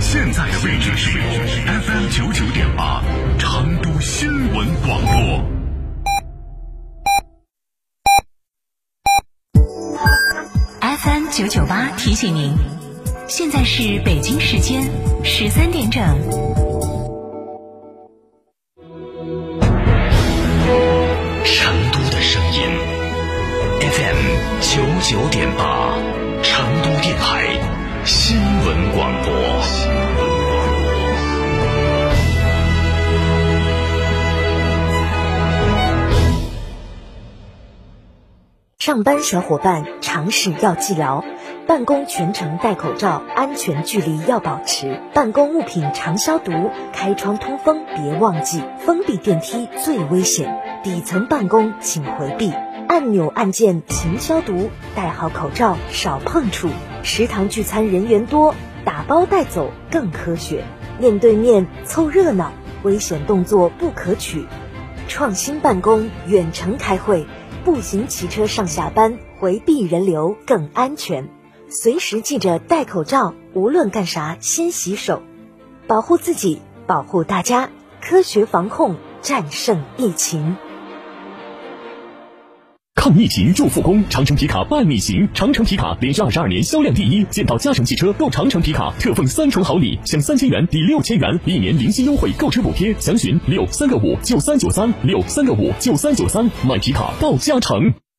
现在的位置是 FM 九九点八，成都新闻广播。FM 九九八提醒您，现在是北京时间十三点整。上班小伙伴常识要记牢，办公全程戴口罩，安全距离要保持，办公物品常消毒，开窗通风别忘记，封闭电梯最危险，底层办公请回避，按钮按键勤消毒，戴好口罩少碰触，食堂聚餐人员多，打包带走更科学，面对面凑热闹，危险动作不可取，创新办公，远程开会。步行、骑车上下班，回避人流更安全。随时记着戴口罩，无论干啥先洗手，保护自己，保护大家，科学防控，战胜疫情。抗疫情助复工，长城皮卡伴你行。长城皮卡连续二十二年销量第一，见到嘉诚汽车购长城皮卡特奉三重好礼，享三千元抵六千元，一年零息优惠购车补贴。详询六三个五九三九三六三个五九三九三，买皮卡到嘉诚。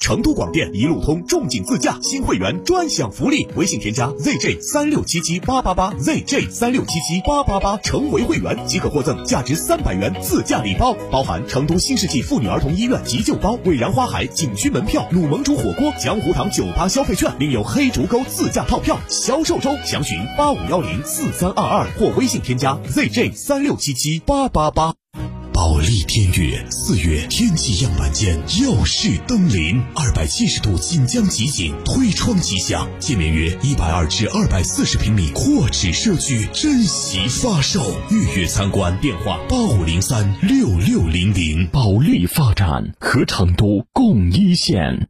成都广电一路通仲景自驾新会员专享福利，微信添加 zj 三六七七八八八 zj 三六七七八八八，成为会员即可获赠价值三百元自驾礼包，包含成都新世纪妇女儿童医院急救包、蔚然花海景区门票、努盟主火锅、江湖堂酒吧消费券，另有黑竹沟自驾套票销售中，详询八五幺零四三二二或微信添加 zj 三六七七八八八。保利天悦四月天气样板间耀世登临，二百七十度锦江集锦推窗即享，建面约一百二至二百四十平米阔尺社区，珍惜发售，预约参观电话八五零三六六零零。保利发展和成都共一线。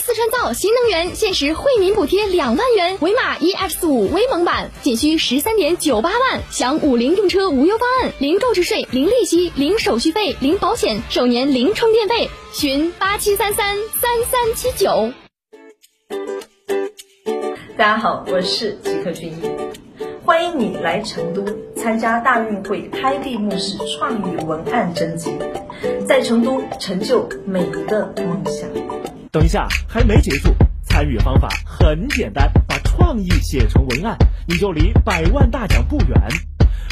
四川造新能源限时惠民补贴两万元，威马 EX 五威猛版仅需十三点九八万，享五菱用车无忧方案，零购置税、零利息、零手续费、零保险，首年零充电费。询八七三三三三七九。大家好，我是吉克隽逸，欢迎你来成都参加大运会开闭幕式创意文案征集，在成都成就每一个梦想。等一下，还没结束。参与方法很简单，把创意写成文案，你就离百万大奖不远。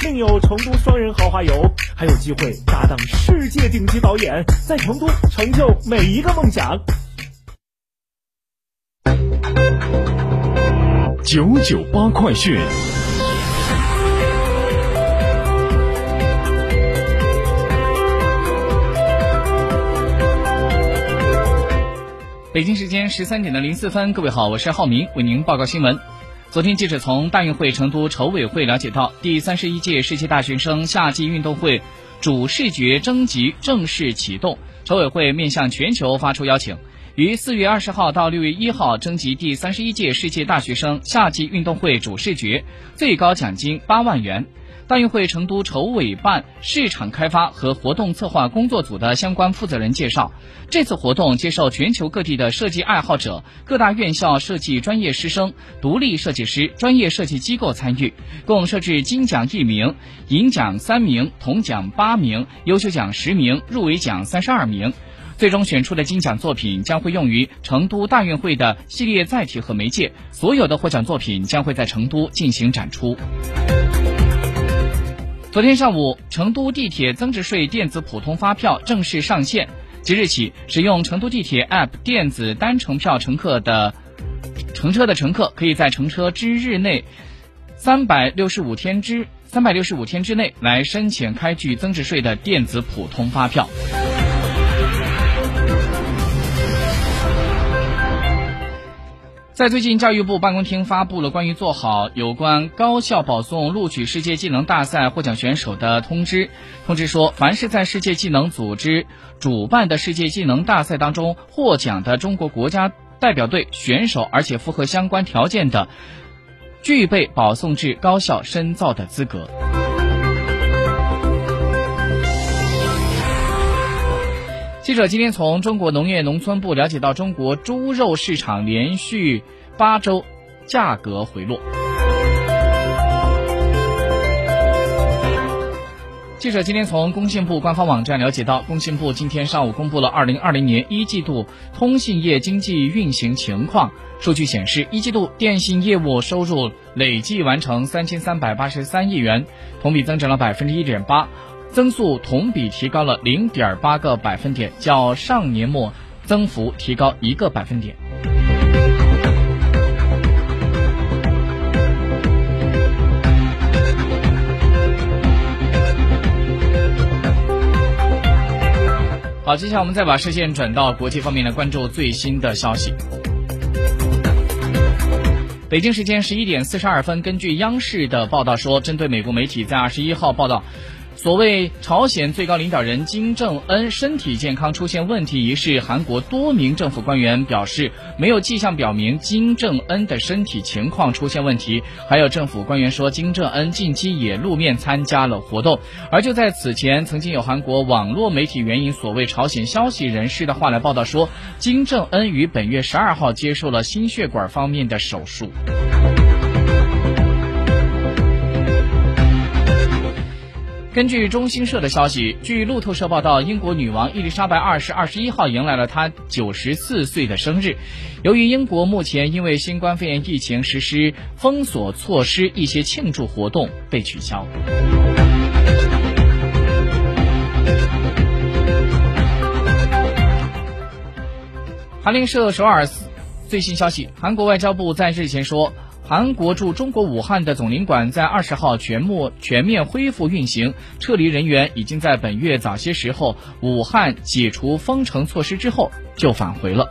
另有成都双人豪华游，还有机会搭档世界顶级导演，在成都成就每一个梦想。九九八快讯。北京时间十三点的零四分，各位好，我是浩明，为您报告新闻。昨天，记者从大运会成都筹委会了解到，第三十一届世界大学生夏季运动会主视觉征集正式启动，筹委会面向全球发出邀请，于四月二十号到六月一号征集第三十一届世界大学生夏季运动会主视觉，最高奖金八万元。大运会成都筹委办市场开发和活动策划工作组的相关负责人介绍，这次活动接受全球各地的设计爱好者、各大院校设计专业师生、独立设计师、专业设计机构参与，共设置金奖一名、银奖三名、铜奖八名、优秀奖十名、入围奖三十二名。最终选出的金奖作品将会用于成都大运会的系列载体和媒介，所有的获奖作品将会在成都进行展出。昨天上午，成都地铁增值税电子普通发票正式上线，即日起，使用成都地铁 App 电子单程票乘客的乘车的乘客，可以在乘车之日内三百六十五天之三百六十五天之内来申请开具增值税的电子普通发票。在最近，教育部办公厅发布了关于做好有关高校保送录取世界技能大赛获奖选手的通知。通知说，凡是在世界技能组织主办的世界技能大赛当中获奖的中国国家代表队选手，而且符合相关条件的，具备保送至高校深造的资格。记者今天从中国农业农村部了解到，中国猪肉市场连续八周价格回落。记者今天从工信部官方网站了解到，工信部今天上午公布了二零二零年一季度通信业经济运行情况。数据显示，一季度电信业务收入累计完成三千三百八十三亿元，同比增长了百分之一点八。增速同比提高了零点八个百分点，较上年末增幅提高一个百分点。好，接下来我们再把视线转到国际方面来关注最新的消息。北京时间十一点四十二分，根据央视的报道说，针对美国媒体在二十一号报道。所谓朝鲜最高领导人金正恩身体健康出现问题一事，韩国多名政府官员表示没有迹象表明金正恩的身体情况出现问题。还有政府官员说，金正恩近期也露面参加了活动。而就在此前，曾经有韩国网络媒体援引所谓朝鲜消息人士的话来报道说，金正恩于本月十二号接受了心血管方面的手术。根据中新社的消息，据路透社报道，英国女王伊丽莎白二世二十一号迎来了她九十四岁的生日。由于英国目前因为新冠肺炎疫情实施封锁措施，一些庆祝活动被取消。韩联社首尔最新消息，韩国外交部在日前说。韩国驻中国武汉的总领馆在二十号全部全面恢复运行，撤离人员已经在本月早些时候武汉解除封城措施之后就返回了。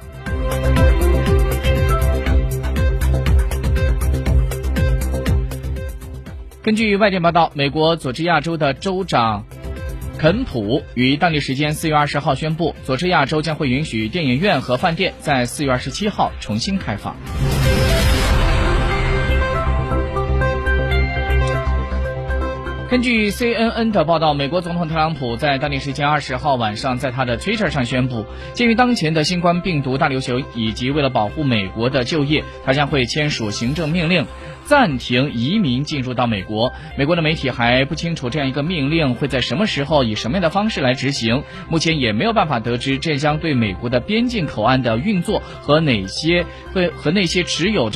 根据外电报道，美国佐治亚州的州长肯普于当地时间四月二十号宣布，佐治亚州将会允许电影院和饭店在四月二十七号重新开放。根据 CNN 的报道，美国总统特朗普在当地时间二十号晚上，在他的 Twitter 上宣布，鉴于当前的新冠病毒大流行，以及为了保护美国的就业，他将会签署行政命令，暂停移民进入到美国。美国的媒体还不清楚这样一个命令会在什么时候以什么样的方式来执行，目前也没有办法得知这将对美国的边境口岸的运作和哪些会和那些持有。